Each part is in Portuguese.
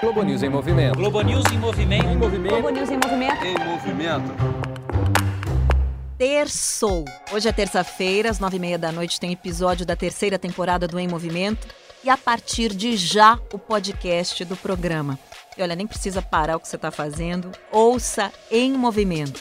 Globo News em movimento. Globo News em movimento. Em movimento. Globo News em movimento. Em movimento. Terçou. Hoje é terça-feira, às nove e meia da noite, tem episódio da terceira temporada do Em Movimento. E a partir de já, o podcast do programa. E olha, nem precisa parar o que você está fazendo. Ouça Em Movimento.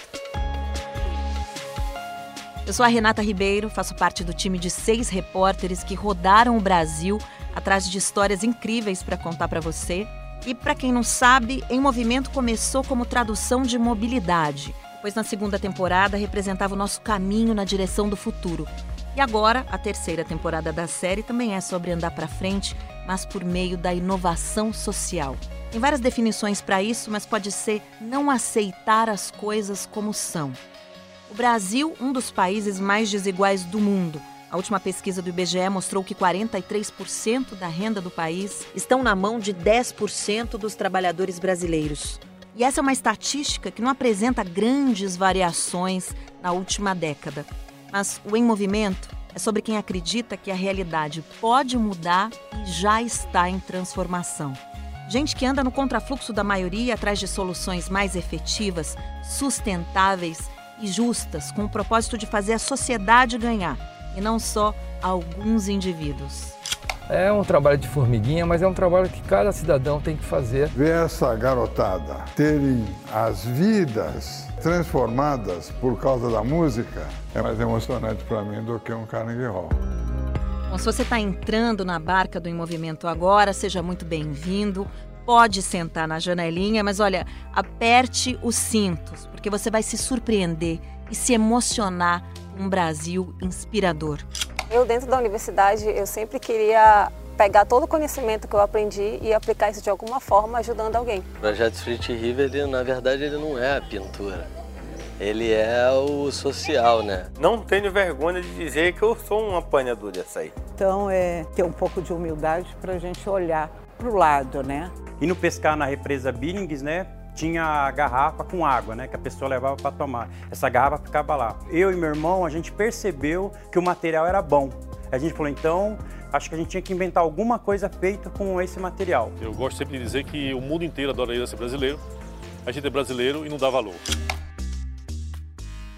Eu sou a Renata Ribeiro, faço parte do time de seis repórteres que rodaram o Brasil atrás de histórias incríveis para contar para você. E para quem não sabe, Em Movimento começou como tradução de mobilidade, pois na segunda temporada representava o nosso caminho na direção do futuro. E agora, a terceira temporada da série também é sobre andar para frente, mas por meio da inovação social. Tem várias definições para isso, mas pode ser não aceitar as coisas como são. O Brasil, um dos países mais desiguais do mundo. A última pesquisa do IBGE mostrou que 43% da renda do país estão na mão de 10% dos trabalhadores brasileiros. E essa é uma estatística que não apresenta grandes variações na última década. Mas o Em Movimento é sobre quem acredita que a realidade pode mudar e já está em transformação. Gente que anda no contrafluxo da maioria atrás de soluções mais efetivas, sustentáveis e justas, com o propósito de fazer a sociedade ganhar e não só alguns indivíduos. É um trabalho de formiguinha, mas é um trabalho que cada cidadão tem que fazer. Ver essa garotada terem as vidas transformadas por causa da música é mais emocionante para mim do que um Carnegie Hall. Bom, se você está entrando na barca do Em Movimento agora, seja muito bem-vindo. Pode sentar na janelinha, mas olha, aperte os cintos, porque você vai se surpreender e se emocionar com um Brasil inspirador. Eu, dentro da universidade, eu sempre queria pegar todo o conhecimento que eu aprendi e aplicar isso de alguma forma, ajudando alguém. O projeto Street River, ele, na verdade, ele não é a pintura. Ele é o social, né? Não tenho vergonha de dizer que eu sou um apanhador dessa aí. Então, é ter um pouco de humildade para a gente olhar para o lado, né? Indo pescar na represa Billings, né? Tinha a garrafa com água, né? Que a pessoa levava para tomar. Essa garrafa ficava lá. Eu e meu irmão, a gente percebeu que o material era bom. A gente falou, então, acho que a gente tinha que inventar alguma coisa feita com esse material. Eu gosto sempre de dizer que o mundo inteiro adoraria ser brasileiro. A gente é brasileiro e não dá valor.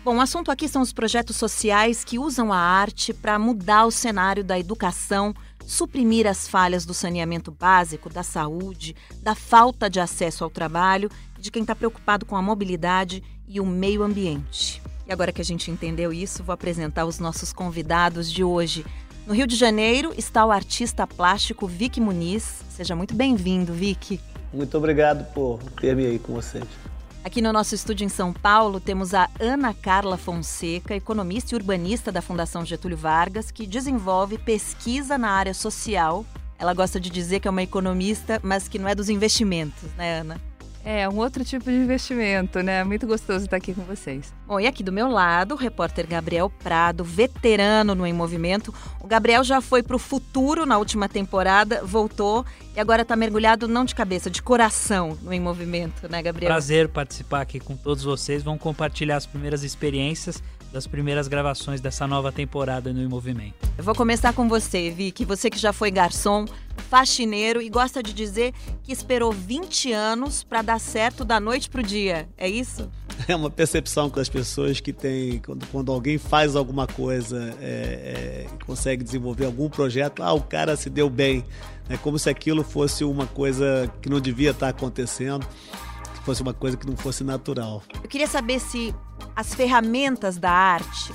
Bom, o assunto aqui são os projetos sociais que usam a arte para mudar o cenário da educação, suprimir as falhas do saneamento básico, da saúde, da falta de acesso ao trabalho, de quem está preocupado com a mobilidade e o meio ambiente. E agora que a gente entendeu isso, vou apresentar os nossos convidados de hoje. No Rio de Janeiro está o artista plástico Vic Muniz. Seja muito bem-vindo, Vic. Muito obrigado por ter-me aí com vocês. Aqui no nosso estúdio em São Paulo temos a Ana Carla Fonseca, economista e urbanista da Fundação Getúlio Vargas, que desenvolve pesquisa na área social. Ela gosta de dizer que é uma economista, mas que não é dos investimentos, né, Ana? É, um outro tipo de investimento, né? Muito gostoso estar aqui com vocês. Bom, e aqui do meu lado, o repórter Gabriel Prado, veterano no Em Movimento. O Gabriel já foi para o futuro na última temporada, voltou e agora está mergulhado não de cabeça, de coração no Em Movimento, né, Gabriel? Prazer participar aqui com todos vocês. Vamos compartilhar as primeiras experiências das primeiras gravações dessa nova temporada no Em Movimento. Eu vou começar com você, Vicky. Você que já foi garçom, faxineiro e gosta de dizer que esperou 20 anos para dar certo da noite pro dia. É isso? É uma percepção das pessoas que tem quando, quando alguém faz alguma coisa, é, é, consegue desenvolver algum projeto, ah, o cara se deu bem. É como se aquilo fosse uma coisa que não devia estar acontecendo que fosse uma coisa que não fosse natural. Eu queria saber se as ferramentas da arte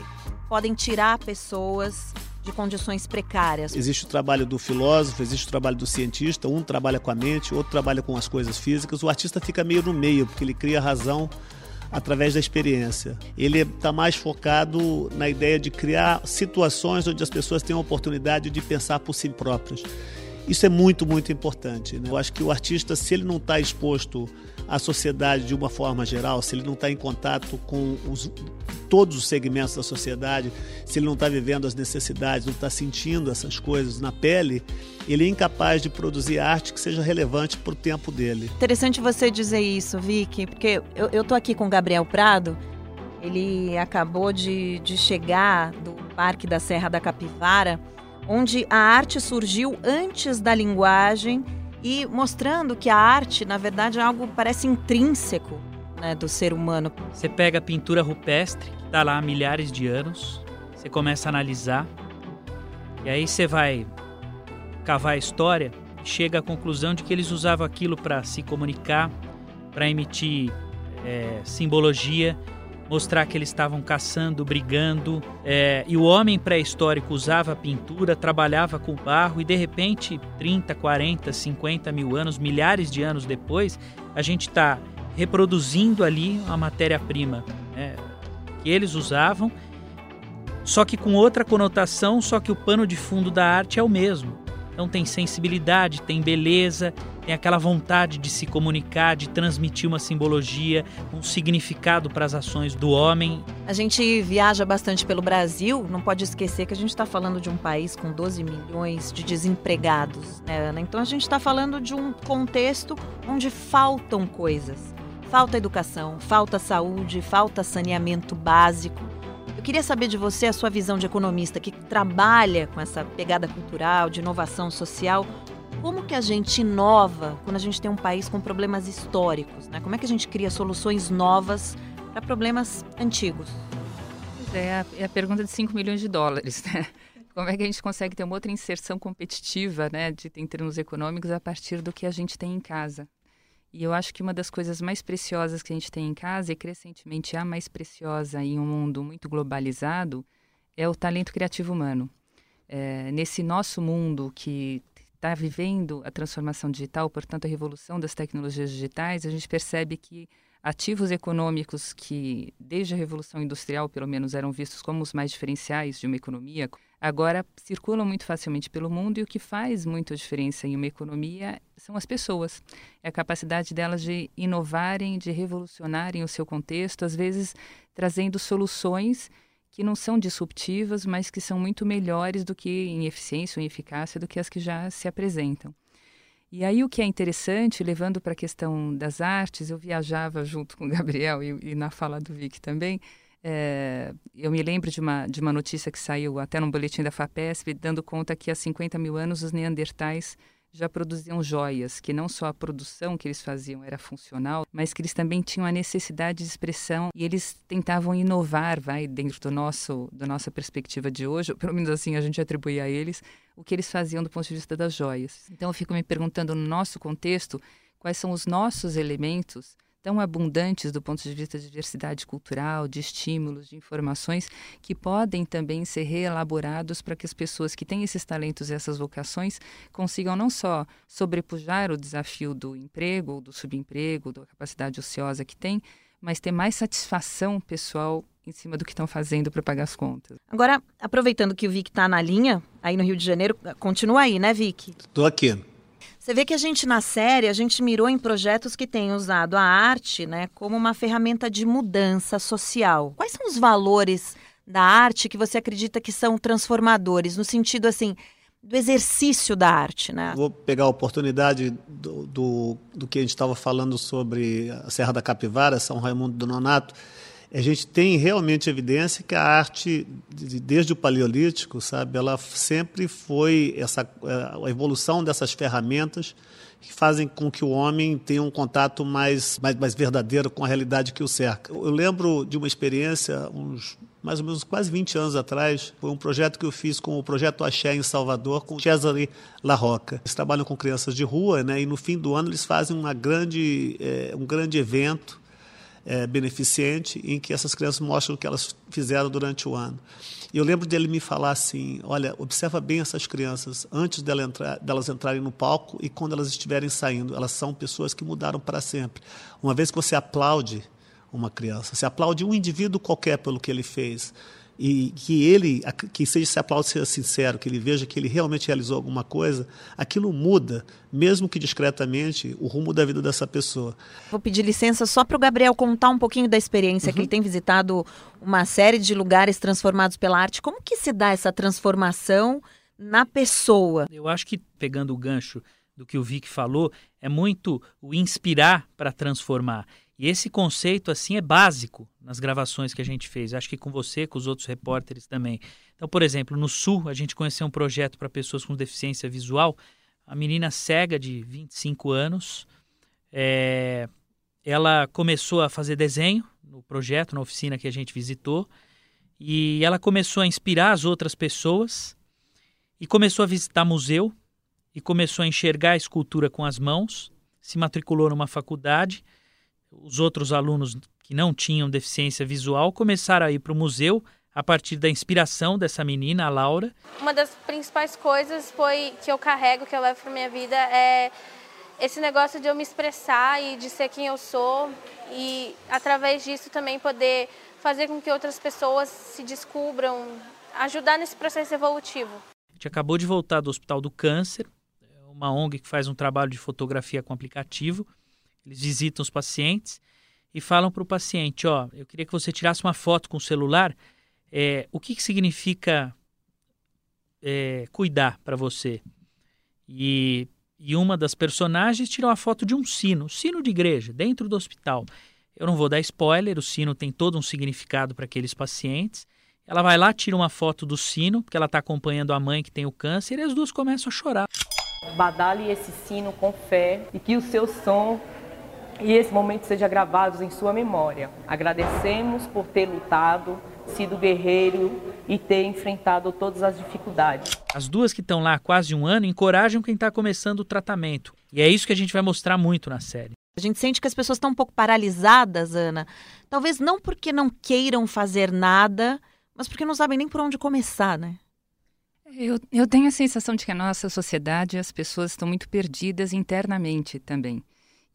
podem tirar pessoas de condições precárias. Existe o trabalho do filósofo, existe o trabalho do cientista, um trabalha com a mente, outro trabalha com as coisas físicas. O artista fica meio no meio, porque ele cria razão através da experiência. Ele está mais focado na ideia de criar situações onde as pessoas têm a oportunidade de pensar por si próprias. Isso é muito, muito importante. Né? Eu acho que o artista, se ele não está exposto à sociedade de uma forma geral, se ele não está em contato com os, todos os segmentos da sociedade, se ele não está vivendo as necessidades, não está sentindo essas coisas na pele, ele é incapaz de produzir arte que seja relevante para o tempo dele. Interessante você dizer isso, Vicky, porque eu estou aqui com o Gabriel Prado. Ele acabou de, de chegar do Parque da Serra da Capivara onde a arte surgiu antes da linguagem e mostrando que a arte, na verdade, é algo parece intrínseco né, do ser humano. Você pega a pintura rupestre, que está lá há milhares de anos, você começa a analisar, e aí você vai cavar a história e chega à conclusão de que eles usavam aquilo para se comunicar, para emitir é, simbologia, mostrar que eles estavam caçando, brigando. É, e o homem pré-histórico usava pintura, trabalhava com barro, e de repente, 30, 40, 50 mil anos, milhares de anos depois, a gente está reproduzindo ali a matéria-prima né, que eles usavam, só que com outra conotação, só que o pano de fundo da arte é o mesmo. Então tem sensibilidade, tem beleza, tem aquela vontade de se comunicar, de transmitir uma simbologia, um significado para as ações do homem. A gente viaja bastante pelo Brasil, não pode esquecer que a gente está falando de um país com 12 milhões de desempregados, né, Ana? Então a gente está falando de um contexto onde faltam coisas. Falta educação, falta saúde, falta saneamento básico. Queria saber de você a sua visão de economista que trabalha com essa pegada cultural, de inovação social. Como que a gente inova quando a gente tem um país com problemas históricos? Né? Como é que a gente cria soluções novas para problemas antigos? É a, é a pergunta de 5 milhões de dólares, né? Como é que a gente consegue ter uma outra inserção competitiva, né, de, em termos econômicos, a partir do que a gente tem em casa? E eu acho que uma das coisas mais preciosas que a gente tem em casa, e crescentemente a mais preciosa em um mundo muito globalizado, é o talento criativo humano. É, nesse nosso mundo que está vivendo a transformação digital, portanto, a revolução das tecnologias digitais, a gente percebe que ativos econômicos que, desde a Revolução Industrial, pelo menos, eram vistos como os mais diferenciais de uma economia, agora circulam muito facilmente pelo mundo e o que faz muita diferença em uma economia são as pessoas. É a capacidade delas de inovarem, de revolucionarem o seu contexto, às vezes trazendo soluções que não são disruptivas, mas que são muito melhores do que em eficiência ou em eficácia do que as que já se apresentam. E aí o que é interessante, levando para a questão das artes, eu viajava junto com o Gabriel e, e na fala do Vic também, é, eu me lembro de uma, de uma notícia que saiu até num boletim da FAPESP, dando conta que há 50 mil anos os neandertais já produziam joias, que não só a produção que eles faziam era funcional, mas que eles também tinham a necessidade de expressão e eles tentavam inovar, vai, dentro do nosso, da nossa perspectiva de hoje, pelo menos assim a gente atribui a eles, o que eles faziam do ponto de vista das joias. Então eu fico me perguntando, no nosso contexto, quais são os nossos elementos tão abundantes do ponto de vista de diversidade cultural, de estímulos, de informações, que podem também ser reelaborados para que as pessoas que têm esses talentos e essas vocações consigam não só sobrepujar o desafio do emprego, ou do subemprego, da capacidade ociosa que tem, mas ter mais satisfação pessoal em cima do que estão fazendo para pagar as contas. Agora, aproveitando que o Vic está na linha, aí no Rio de Janeiro, continua aí, né, Vic? Estou aqui. Você vê que a gente na série, a gente mirou em projetos que têm usado a arte, né, como uma ferramenta de mudança social. Quais são os valores da arte que você acredita que são transformadores no sentido assim do exercício da arte, né? Vou pegar a oportunidade do, do, do que a gente estava falando sobre a Serra da Capivara, São Raimundo do Nonato a gente tem realmente evidência que a arte, desde o Paleolítico, sabe, ela sempre foi essa a evolução dessas ferramentas que fazem com que o homem tenha um contato mais, mais, mais verdadeiro com a realidade que o cerca. Eu lembro de uma experiência, uns mais ou menos quase 20 anos atrás, foi um projeto que eu fiz com o Projeto Axé em Salvador, com Cesare La Roca. Eles trabalham com crianças de rua, né, e no fim do ano eles fazem uma grande, é, um grande evento é, beneficente em que essas crianças mostram o que elas fizeram durante o ano. E eu lembro dele me falar assim: olha, observa bem essas crianças antes delas, entrar, delas entrarem no palco e quando elas estiverem saindo. Elas são pessoas que mudaram para sempre. Uma vez que você aplaude uma criança, você aplaude um indivíduo qualquer pelo que ele fez, e que ele, que seja esse aplauso seja sincero, que ele veja que ele realmente realizou alguma coisa, aquilo muda, mesmo que discretamente, o rumo da vida dessa pessoa. Vou pedir licença só para o Gabriel contar um pouquinho da experiência uhum. que ele tem visitado uma série de lugares transformados pela arte. Como que se dá essa transformação na pessoa? Eu acho que pegando o gancho do que o Vic falou, é muito o inspirar para transformar. E esse conceito assim é básico nas gravações que a gente fez. Acho que com você, com os outros repórteres também. Então, por exemplo, no Sul, a gente conheceu um projeto para pessoas com deficiência visual, a menina cega de 25 anos. É, ela começou a fazer desenho no projeto, na oficina que a gente visitou, e ela começou a inspirar as outras pessoas e começou a visitar museu e começou a enxergar a escultura com as mãos, se matriculou numa faculdade. Os outros alunos que não tinham deficiência visual começaram a ir para o museu a partir da inspiração dessa menina, a Laura. Uma das principais coisas foi que eu carrego, que eu levo para minha vida é esse negócio de eu me expressar e de ser quem eu sou e através disso também poder fazer com que outras pessoas se descubram, ajudar nesse processo evolutivo. A gente acabou de voltar do Hospital do Câncer, é uma ONG que faz um trabalho de fotografia com aplicativo. Eles visitam os pacientes e falam para o paciente: Ó, eu queria que você tirasse uma foto com o celular. É, o que, que significa é, cuidar para você? E e uma das personagens tirou a foto de um sino, sino de igreja, dentro do hospital. Eu não vou dar spoiler, o sino tem todo um significado para aqueles pacientes. Ela vai lá, tira uma foto do sino, porque ela está acompanhando a mãe que tem o câncer, e as duas começam a chorar. Badale esse sino com fé e que o seu som e esse momento seja gravados em sua memória. Agradecemos por ter lutado, sido guerreiro e ter enfrentado todas as dificuldades. As duas que estão lá há quase um ano encorajam quem está começando o tratamento. E é isso que a gente vai mostrar muito na série. A gente sente que as pessoas estão um pouco paralisadas, Ana. Talvez não porque não queiram fazer nada, mas porque não sabem nem por onde começar, né? Eu, eu tenho a sensação de que a nossa sociedade, as pessoas estão muito perdidas internamente também.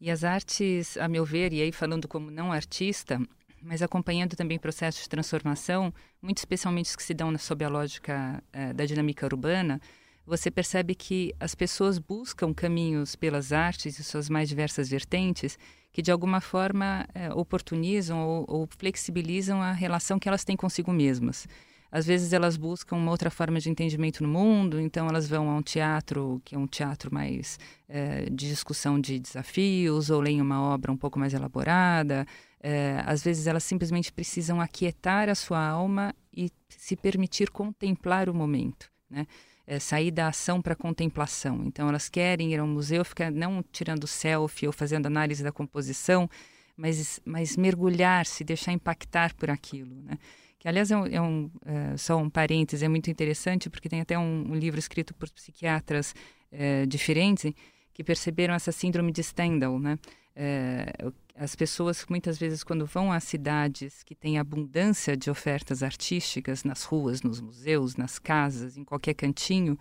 E as artes, a meu ver, e aí falando como não artista, mas acompanhando também processos de transformação, muito especialmente os que se dão sob a lógica eh, da dinâmica urbana, você percebe que as pessoas buscam caminhos pelas artes e suas mais diversas vertentes que de alguma forma eh, oportunizam ou, ou flexibilizam a relação que elas têm consigo mesmas. Às vezes elas buscam uma outra forma de entendimento no mundo, então elas vão a um teatro que é um teatro mais é, de discussão de desafios, ou leem uma obra um pouco mais elaborada. É, às vezes elas simplesmente precisam aquietar a sua alma e se permitir contemplar o momento, né? É, sair da ação para a contemplação. Então elas querem ir ao museu, ficar não tirando selfie ou fazendo análise da composição, mas, mas mergulhar, se deixar impactar por aquilo, né? Que aliás é um, é um é, só um parêntese, é muito interessante porque tem até um, um livro escrito por psiquiatras é, diferentes que perceberam essa síndrome de Stendhal, né? É, as pessoas muitas vezes quando vão a cidades que têm abundância de ofertas artísticas nas ruas, nos museus, nas casas, em qualquer cantinho,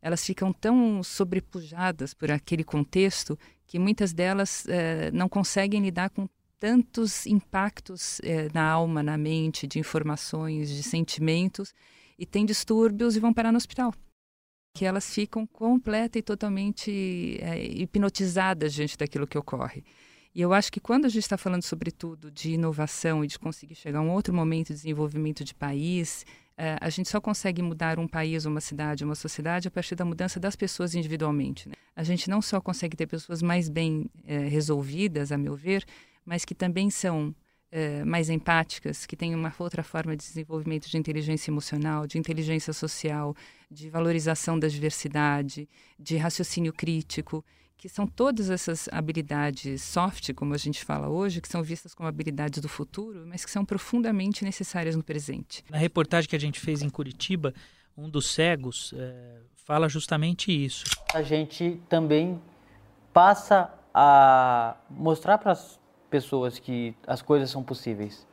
elas ficam tão sobrepujadas por aquele contexto que muitas delas é, não conseguem lidar com tantos impactos eh, na alma, na mente, de informações, de sentimentos, e têm distúrbios e vão parar no hospital. Que elas ficam completa e totalmente eh, hipnotizadas diante daquilo que ocorre. E eu acho que quando a gente está falando, sobretudo, de inovação e de conseguir chegar a um outro momento de desenvolvimento de país, eh, a gente só consegue mudar um país, uma cidade, uma sociedade a partir da mudança das pessoas individualmente. Né? A gente não só consegue ter pessoas mais bem resolvidas, a meu ver, mas que também são uh, mais empáticas, que têm uma outra forma de desenvolvimento de inteligência emocional, de inteligência social, de valorização da diversidade, de raciocínio crítico, que são todas essas habilidades soft, como a gente fala hoje, que são vistas como habilidades do futuro, mas que são profundamente necessárias no presente. Na reportagem que a gente fez em Curitiba, um dos cegos é, fala justamente isso. A gente também passa a mostrar para as pessoas que as coisas são possíveis.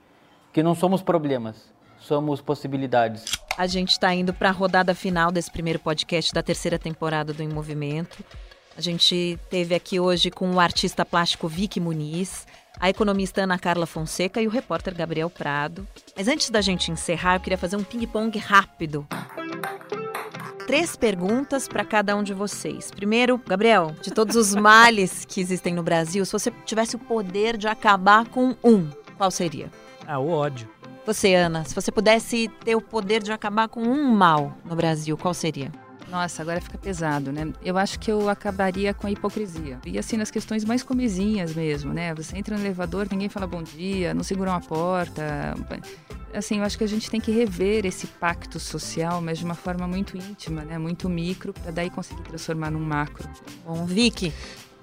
Que não somos problemas, somos possibilidades. A gente está indo para a rodada final desse primeiro podcast da terceira temporada do Em Movimento. A gente teve aqui hoje com o artista plástico Vicky Muniz, a economista Ana Carla Fonseca e o repórter Gabriel Prado. Mas antes da gente encerrar, eu queria fazer um ping-pong rápido três perguntas para cada um de vocês. Primeiro, Gabriel, de todos os males que existem no Brasil, se você tivesse o poder de acabar com um, qual seria? Ah, o ódio. Você, Ana, se você pudesse ter o poder de acabar com um mal no Brasil, qual seria? Nossa, agora fica pesado, né? Eu acho que eu acabaria com a hipocrisia. E assim, nas questões mais comezinhas mesmo, né? Você entra no elevador, ninguém fala bom dia, não segura uma porta. Assim, eu acho que a gente tem que rever esse pacto social, mas de uma forma muito íntima, né? Muito micro, para daí conseguir transformar num macro. Bom, Vicky,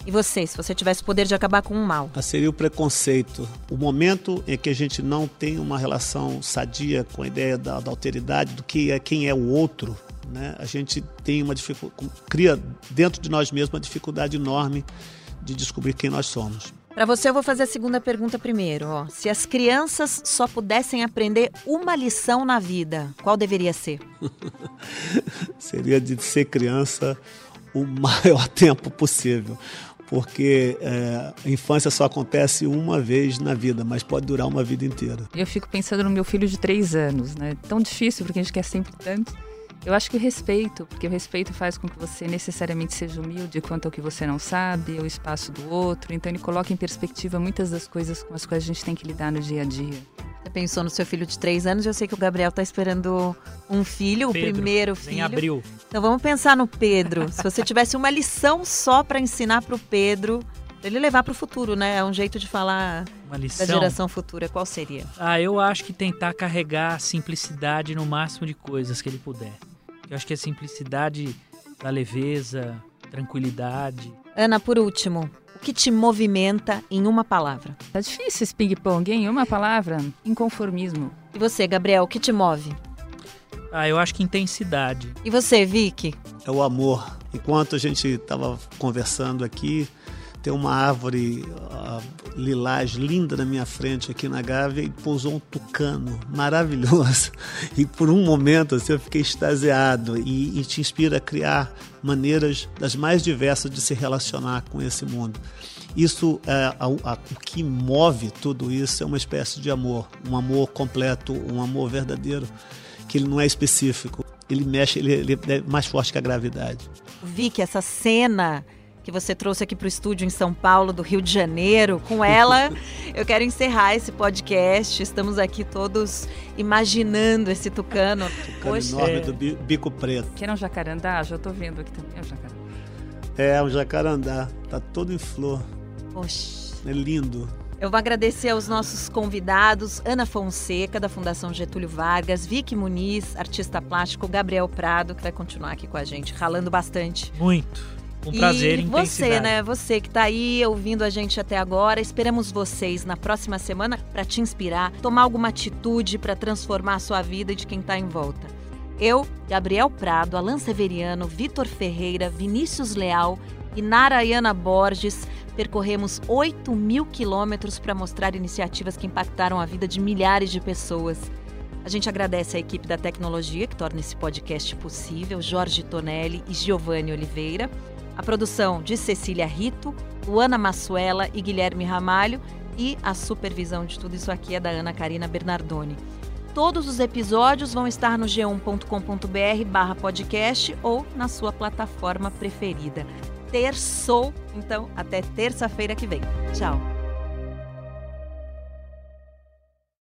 e você, se você tivesse o poder de acabar com o mal? Ah, seria o preconceito. O momento em que a gente não tem uma relação sadia com a ideia da, da alteridade, do que é quem é o outro, né? a gente tem uma dificuldade, cria dentro de nós mesmos uma dificuldade enorme de descobrir quem nós somos. Para você, eu vou fazer a segunda pergunta primeiro. Ó. Se as crianças só pudessem aprender uma lição na vida, qual deveria ser? Seria de ser criança o maior tempo possível porque é, a infância só acontece uma vez na vida, mas pode durar uma vida inteira. Eu fico pensando no meu filho de três anos, né? Tão difícil porque a gente quer sempre tanto. Eu acho que o respeito, porque o respeito faz com que você necessariamente seja humilde quanto ao que você não sabe, o espaço do outro. Então ele coloca em perspectiva muitas das coisas com as quais a gente tem que lidar no dia a dia. Você pensou no seu filho de três anos, eu sei que o Gabriel está esperando um filho, Pedro, o primeiro filho. Em abril. Então vamos pensar no Pedro. Se você tivesse uma lição só para ensinar para o Pedro, pra ele levar para o futuro, né? É um jeito de falar uma lição? da geração futura. Qual seria? Ah, eu acho que tentar carregar a simplicidade no máximo de coisas que ele puder. Eu acho que a simplicidade da leveza, tranquilidade. Ana, por último, o que te movimenta em uma palavra? Tá difícil esse ping-pong, hein? Uma palavra? Inconformismo. E você, Gabriel, o que te move? Ah, eu acho que intensidade. E você, Vicky? É o amor. Enquanto a gente estava conversando aqui, tem uma árvore lilás linda na minha frente aqui na Gávea e pousou um tucano maravilhoso. E por um momento assim, eu fiquei extasiado e, e te inspira a criar maneiras das mais diversas de se relacionar com esse mundo. Isso, é, a, a, o que move tudo isso é uma espécie de amor, um amor completo, um amor verdadeiro, que ele não é específico. Ele mexe, ele, ele é mais forte que a gravidade. Vicky, essa cena que você trouxe aqui para o estúdio em São Paulo, do Rio de Janeiro. Com ela, eu quero encerrar esse podcast. Estamos aqui todos imaginando esse tucano. Tucano Poxa. enorme do bico preto. Que era um jacarandá? Já estou vendo aqui também. É um jacarandá. É, um jacarandá. Tá todo em flor. Poxa. É lindo. Eu vou agradecer aos nossos convidados, Ana Fonseca, da Fundação Getúlio Vargas, Vicky Muniz, artista plástico, Gabriel Prado, que vai continuar aqui com a gente, ralando bastante. Muito. Um prazer, e você, né? Você que está aí ouvindo a gente até agora, esperamos vocês na próxima semana para te inspirar, tomar alguma atitude para transformar a sua vida e de quem está em volta. Eu, Gabriel Prado, Alan Severiano, Vitor Ferreira, Vinícius Leal e Narayana Borges percorremos 8 mil quilômetros para mostrar iniciativas que impactaram a vida de milhares de pessoas. A gente agradece a equipe da tecnologia que torna esse podcast possível, Jorge Tonelli e Giovanni Oliveira. A produção de Cecília Rito, Luana Massuela e Guilherme Ramalho e a supervisão de tudo isso aqui é da Ana Karina Bernardoni. Todos os episódios vão estar no g1.com.br barra podcast ou na sua plataforma preferida. Terçou, então até terça-feira que vem. Tchau!